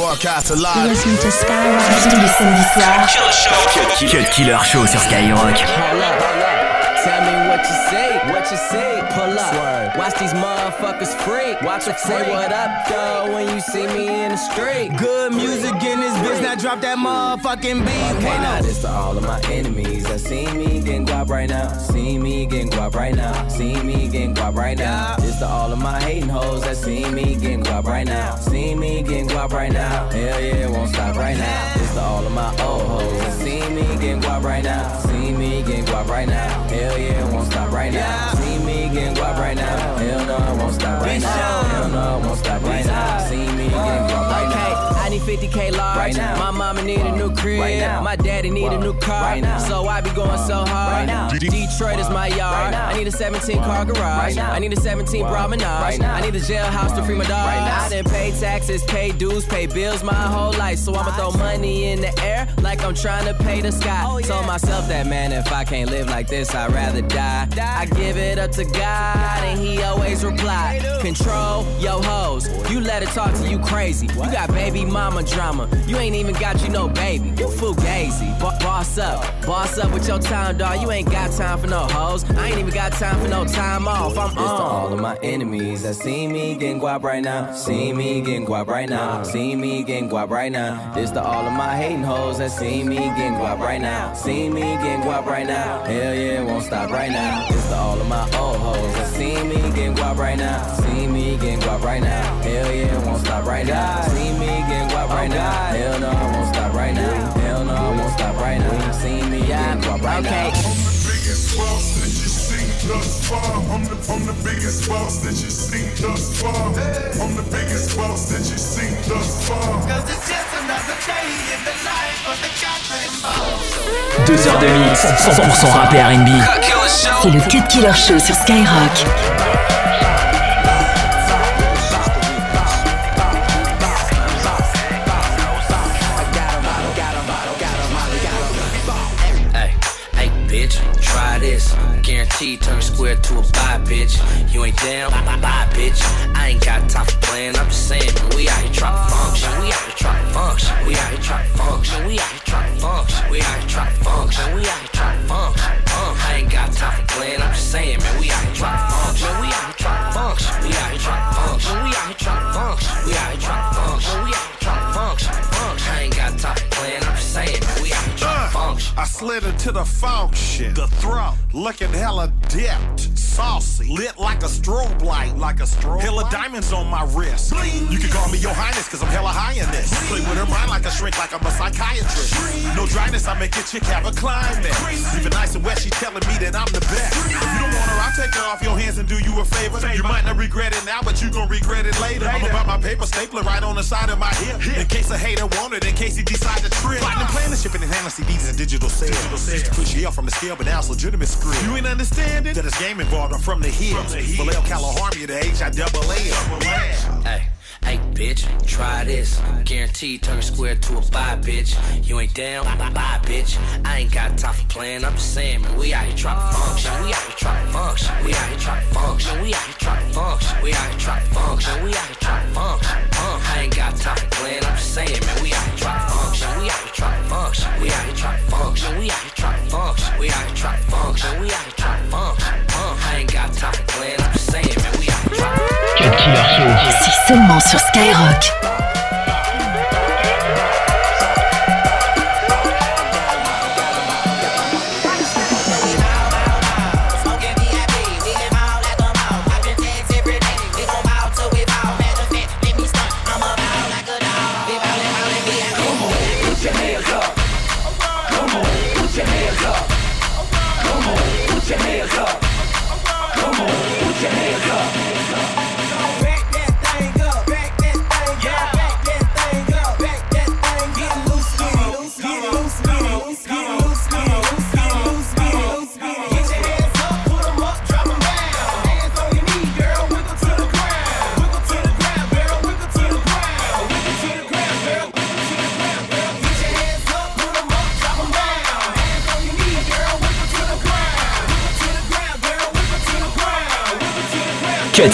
broadcast live. Listen to Skyrock tous les samedis soirs. Cut Killer Show sur Skyrock. Tell me what you say, what you say, pull up. Watch these motherfuckers freak. Watch them say what up, though, when you see me in the street. Good music in this bitch, now drop that motherfucking beat. Okay, now this to all of my enemies that see me getting guap right now. See me getting guap right now. See me getting guap right now. This to all of my hating hoes that see me getting guap right now. See me getting guap right now. Hell yeah, won't stop right now. This to all of my old hoes that see me getting guap right now. See me getting guap right now. Hell Hell yeah, won't stop right now. See me getting guap right now. Hell no, I won't stop right now. Hell no, I won't stop right now. See me getting guap right now. Need 50k large. Right now. My mama need a new crib. Right now. My daddy need a new car. Right now. So I be going so hard. Right now. Detroit is my yard. I need a 17 car garage. I need a 17 promenade. I need a jailhouse to free my dog. I didn't pay taxes, pay dues, pay bills my whole life. So I'ma throw money in the air like I'm trying to pay the sky. Oh, Told myself that man, if I can't live like this, I'd rather die. I give it up to God, and He always reply. Control yo hoes. You let it talk to you crazy. You got baby mama drama. You ain't even got you no baby. You fugazi. Bo- boss up, boss up with your time, dog. You ain't got time for no hoes. I ain't even got time for no time off. I'm on. to all of my enemies that see me getting guap right now. See me getting guap right now. See me getting guap right now. This to all of my hating hoes that see me getting guap right now. See me getting guap right now. Hell yeah, won't stop right now. This to all of my old hoes that see me getting guap right now. See me getting guap right now. Hell yeah, won't stop right now. See me right now. Hell no, I won't stop right now. Hell no, I won't stop right now. You see me getting guap right okay. now. Thus far, I'm the, I'm the biggest boss that you've seen thus far. I'm the biggest boss that you've seen thus far. Cause it's just another day in the life of the goddamn boss. Deux heures de mix, 100% rap et R&B. C'est le Cut Killer Show sur Skyrock. Guarantee turn square to a buy, bitch. You ain't down, bye, bye, bitch. I ain't got time for playing. I'm just saying, man, we out here trying to function. We out here trying to function. We out here trying to function. We out here trying to function. We out here trying to function. We out here trying to function. Uh, I ain't got time slid into the function, the throat, looking hella dipped, saucy, lit like a strobe light, like a strobe. Hella diamonds on my wrist. Bling. You can call me your highness, cause I'm hella high in this. Play with her mind like a shrink, like I'm a psychiatrist. No dryness, I make a chick have a climax. Even nice and wet, she telling me that I'm the best. If you don't want her, I'll take her off your hands and do you a favor. You might not regret it now, but you gon' regret it later. I'm about my paper stapler right on the side of my hip. In case a hater want it, in case he decide to trip. Platinum playing the shipping and handling CDs and digital sales. Used to push you off from the scale, but now it's legitimate screw. You ain't understanding that it's game involved. I'm from the hills. Vallejo, California, the H I double A. Hey. Hey, bitch, try this. Guaranteed turn square to a buy, bitch. You ain't down, bye, bitch. I ain't got time for playing. I'm just saying, man, we out here trying to function. We out here trying to function. We out here trying to function. We out here trying to function. We out here trying to function. We out here trying to function. Uh, I ain't got time for playing. I'm just saying, man, we out here trying to function. We out here trying to function. We out here trying to function. We out here trying to function. We out here trying to function. We out here trying to function. Uh, I ain't got time for playing. I'm just saying, man, we out here trying to function. Killer Show. C'est seulement sur Skyrock.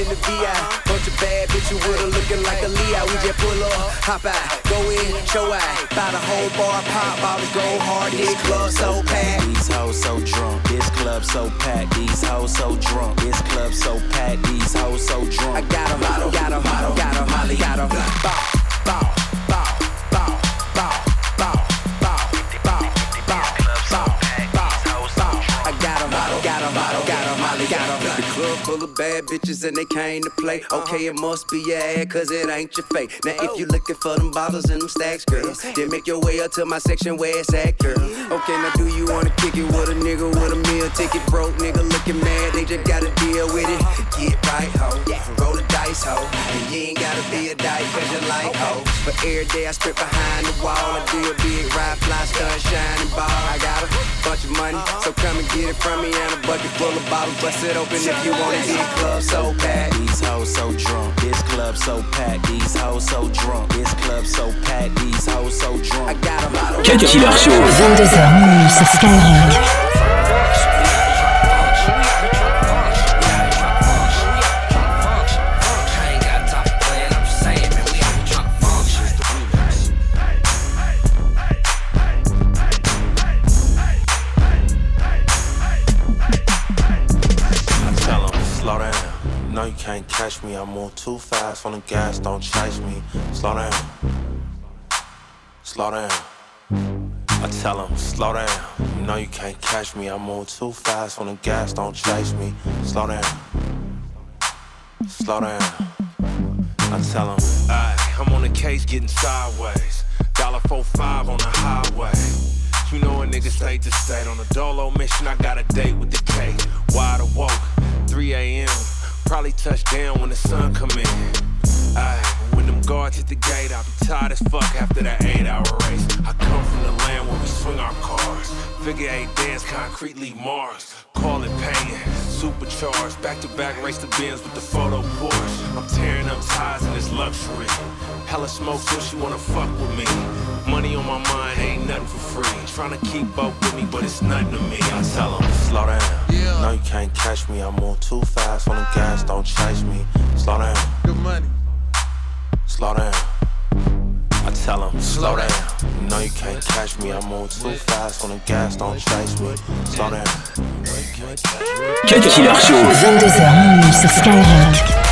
In the VI. Bunch of bad bitches with her looking like a Leo. We just pull up, hop out, go in, show out. Buy the whole bar, pop bottles, go hard. This club so packed. These hoes so drunk. This club so packed. These hoes so drunk. This club so packed. These hoes so drunk. I got 'em, got 'em, got 'em, got 'em, got 'em. Bow, bow. Full of bad bitches and they came to play. Uh-huh. Okay, it must be your ad, cause it ain't your fate. Now, if oh. you looking for them bottles and them stacks, girl, then make your way up to my section where it's at, girl. Okay, now do you wanna kick it with a nigga with a meal ticket? Broke nigga looking mad, they just gotta deal with it. Uh-huh. Get right, ho. Roll the dice, ho. And you ain't gotta be a dyke, cause you like, ho. But every day I strip behind the wall, I do a big ride, fly, stun, shining ball. I got a bunch of money, so come and get it from me and a bucket full of bottles. Bust it open if you want it. This club so packed. These hoes so drunk. This club so packed. These hoes so drunk. This club so packed. These hoes so drunk. I got a Cut Killer Show. 22h minuit sur Skyrock. Too fast on the gas, don't chase me. Slow down, slow down. I tell him, slow down. You know you can't catch me. I move too fast on the gas, don't chase me. Slow down, slow down. I tell him, I'm on the case getting sideways. Dollar four five on the highway. You know a nigga state to state on a dolo mission. I got a date with the K. Wide awoke, 3 a.m. Probably touch down when the sun come in. Aye, when them guards hit the gate, I'll be tired as fuck after that eight hour race. I come from the land where we swing our cars. Figure eight dance, concretely Mars. Call it paying, supercharged. Back to back race the bins with the photo Porsche. I'm tearing up ties in this luxury. Hella smoke, so she wanna fuck with me. Money on my mind ain't nothing for free. Trying to keep up with me, but it's nothing to me. I tell them, slow down. Yeah. No, you can't catch me. I move too fast on the gas, don't chase me. Slow down. Good money. Slow down. I tell them, slow down. You know you can't catch me. I move too fast on the gas, don't chase me. Slow down. Cut Killer Show. 22h minuit sur Skyrock.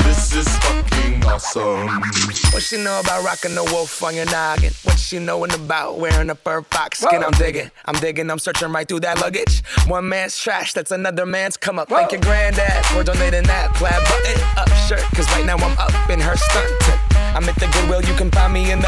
This is fucking awesome. What she know about rocking the wolf on your noggin? What she knowin' about wearing a fur fox skin? I'm digging, I'm digging, I'm searching right through that luggage. One man's trash, that's another man's come up. Thank your granddad for donating that plaid button up shirt. Cause right now I'm up in her stunt. I'm at the Goodwill, you can find me in the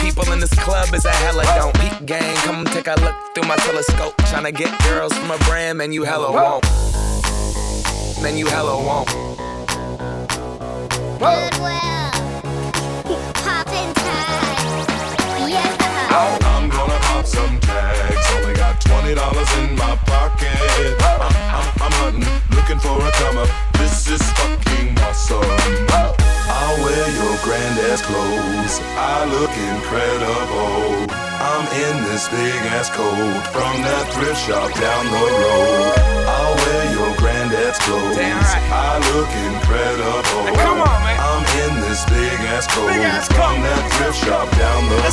people in this club is a hella don't. Peak gang, come take a look through my telescope. Tryna get girls from a brand, man, you hella won't. Man, you hella won't. Goodwill. Poppin' tags. Yeah. I'm gonna pop some tags. Only got twenty dollars in my pocket. I'm, I'm, I'm hunting, looking for a come up. This is fucking awesome. I'll wear your granddad's clothes. I look incredible. I'm in this big ass coat from that thrift shop down the road. I'll wear your granddad's clothes. I look incredible. come on, man. I'm in this big ass coat from that thrift shop down the road.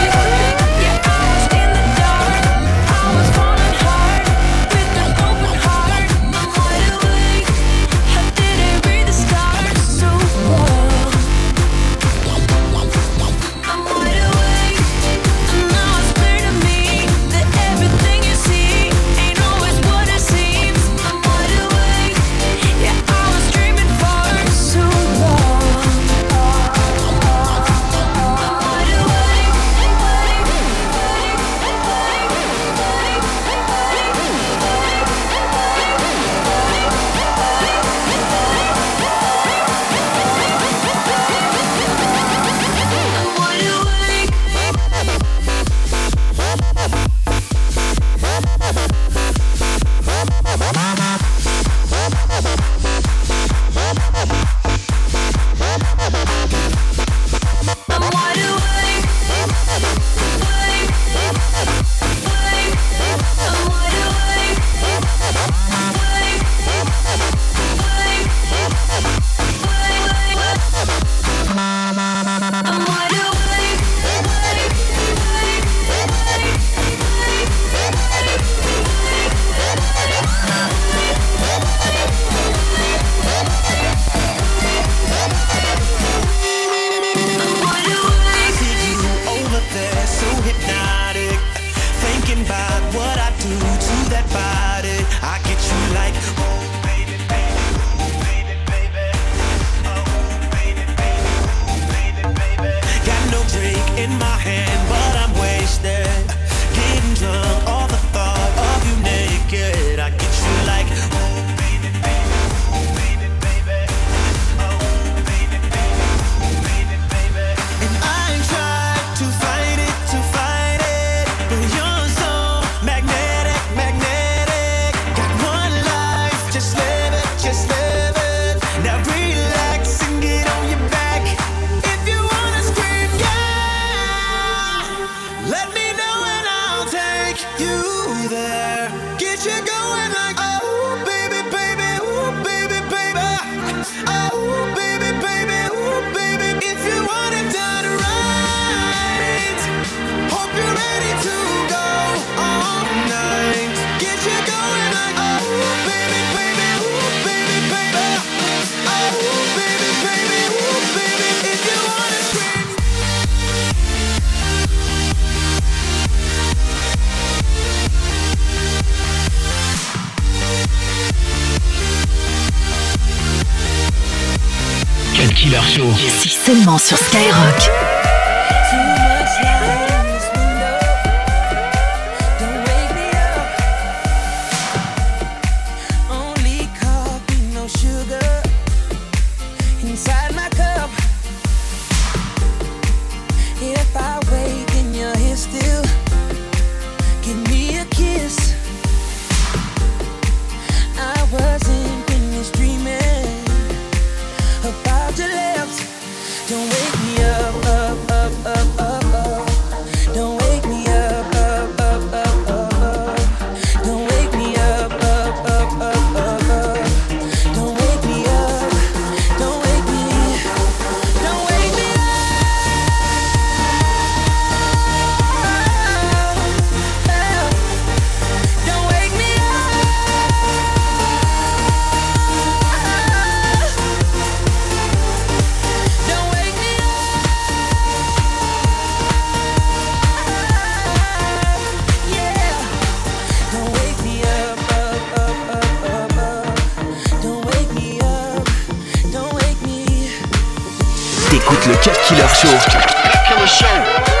you there. Get you going like. Oh. Killer Show. C'est seulement sur Skyrock. Cut Killer Show.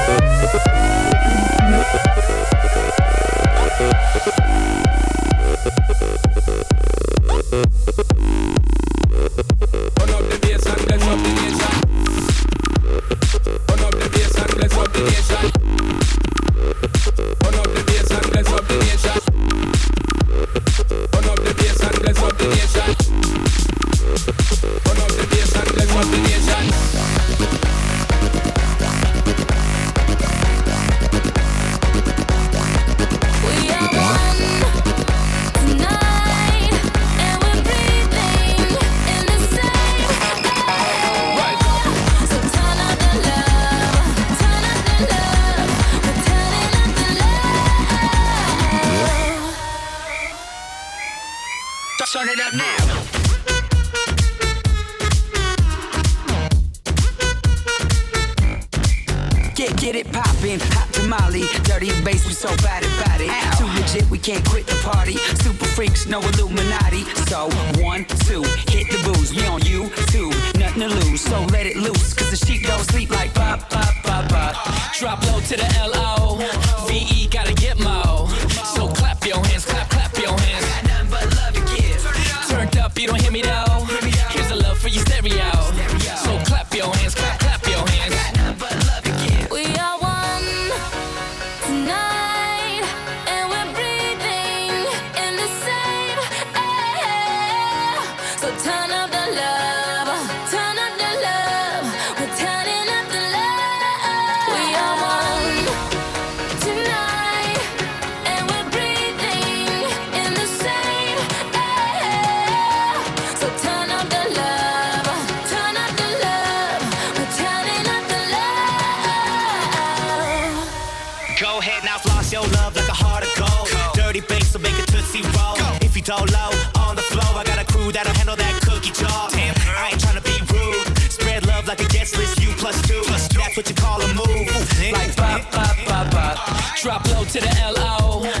Turn it up now. Get, get it poppin', hot tamale, dirty bass, we so bad about it. Ow. Too legit, we can't quit the party. Super freaks, no Illuminati. So one, two, hit the booze. We on you, two, nothing to lose. So let it loose, cause the sheep don't sleep like pop, pop, pop, pop. Drop low to the L O V E, gotta get mo. So clap your hands, clap, clap. Love like a guest you plus two. That's what you call a move. Like pop, pop, pop, pop. Drop low to the L-O. V-E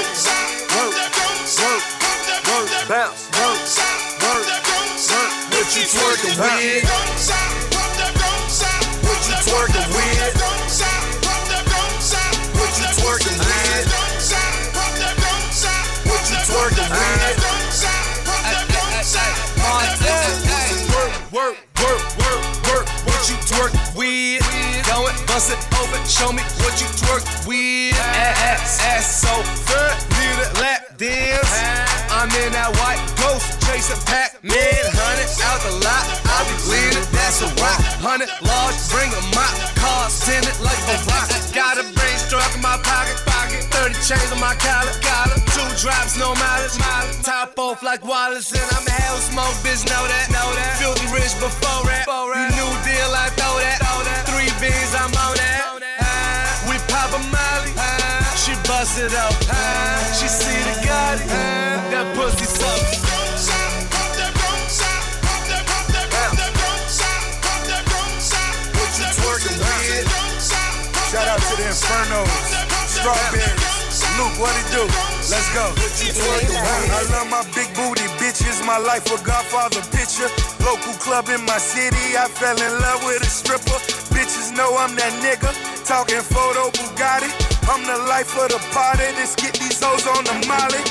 Work, work, work, work. What you twerk with? Go and bust it open. Show me what you twerk with. Ass, ass so good. Need a lap dance. I'm in that white ghost chasing Pac-Man. Hundred out the lot. I be leaning. That's a rock. Hundred large. Bring a mop. Cars tinted like a rock. Got a brain struck in my pocket. Pocket. 30 chains on my collar. Collar. Two drops, no mileage. mileage. Top off like Wallace. And I'm a hell smoke, bitch. Know that. Know that. Filthy rich before that. You new deal, I throw that. Three beans, I'm on that. We pop a molly. She bust it up. She see the Gotti. Infernos, Strawberries. Luke, what it do? Let's go. I love my big booty bitch. bitches. My life a Godfather picture. Local club in my city. I fell in love with a stripper. Bitches know I'm that nigga. Talking photo Bugatti. I'm the life of the party. Let's get these hoes on the molly.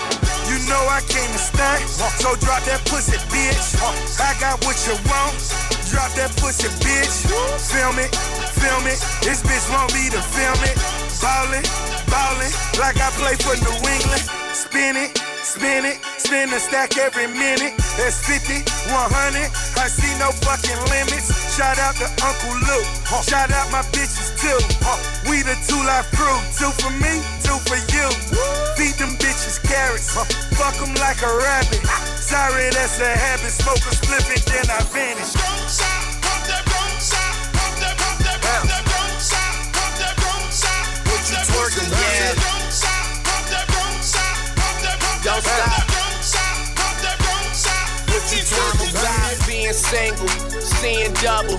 You know I came to stunt, so drop that pussy, bitch. I got what you want. Drop that pussy, bitch. Film it, film it. This bitch want me to film it. Ballin', ballin', like I play for New England. Spin it, spin it, spin a stack every minute. That's 50, 100. I see no fucking limits. Shout out to Uncle Luke. Shout out my bitches too. We the two life crew. Two for me, two for you. Feed them bitches carrots. Fuck them like a rabbit. Sorry, that's a habit. Smoke a split it, then seeing double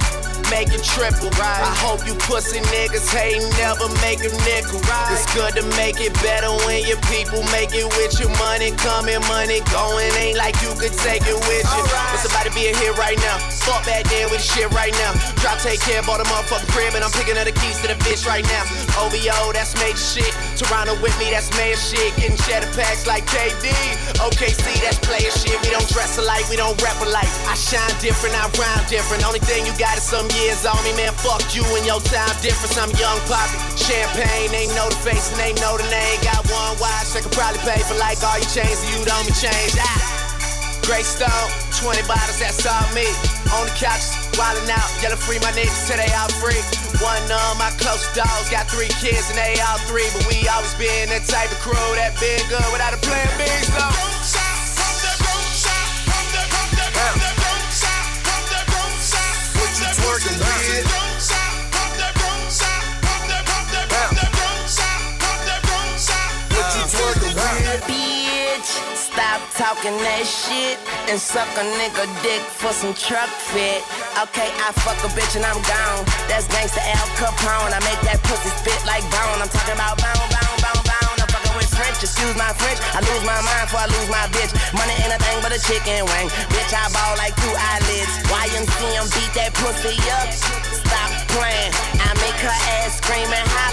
make it triple. Right. I hope you pussy niggas hate never make a nickel. Right. It's good to make it better when your people make it with your money coming, money going. Ain't like you could take it with you. Right. It's about to be a hit right now. Fuck back there with shit right now. Drop, take care, bought a motherfucking crib, and I'm picking up the keys to the bitch right now. OVO, that's major shit. Toronto with me, that's major shit. Getting cheddar packs like KD. OKC, that's player shit. We don't dress alike, we don't rap alike. I shine different, I rhyme different. Only thing you got is some years on me, man. Fuck you and your time difference. I'm young poppy. Champagne, they know the face and they know the name. Got one watch, they could probably pay for like all your chains, you don't be changed. Ah. Great Stone, 20 bottles, that's all me. On the couch, wildin' out, yelling free my niggas till they all free. One of my close dogs got three kids and they all three, but we always been that type of crew that been good without a plan B. So. Talking that shit and suck a nigga dick for some truck fit. Okay, I fuck a bitch and I'm gone. That's gangsta Al Capone. I make that pussy spit like bone. I'm talking about bone, bone, bone, bone. I'm fucking with French, excuse my French. I lose my mind before I lose my bitch. Money ain't a thing but a chicken wing. Bitch, I ball like two eyelids. YMCM beat that pussy up. Stop playing. I make her ass scream and holler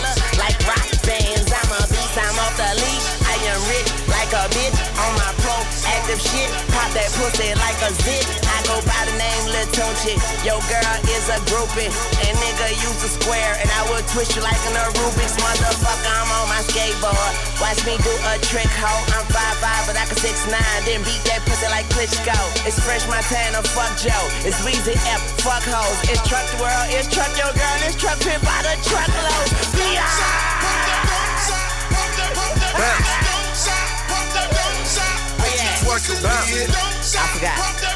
pussy like a zip. I go by the name Lil Tunechi. Yo girl is a groupie. And nigga use a square. And I will twist you like an Rubik's motherfucker. I'm on my skateboard. Watch me do a trick, hoe. I'm 5'5, five, five, but I can 6'9. Then beat that pussy like Klitschko. It's Fresh Montana, fuck Joe. It's Weezy F, fuck hoes. It's Truck the World, it's Truck Yo Girl, it's Truck Pit by the truckload. Yeah. Bounce. Bounce. I forgot.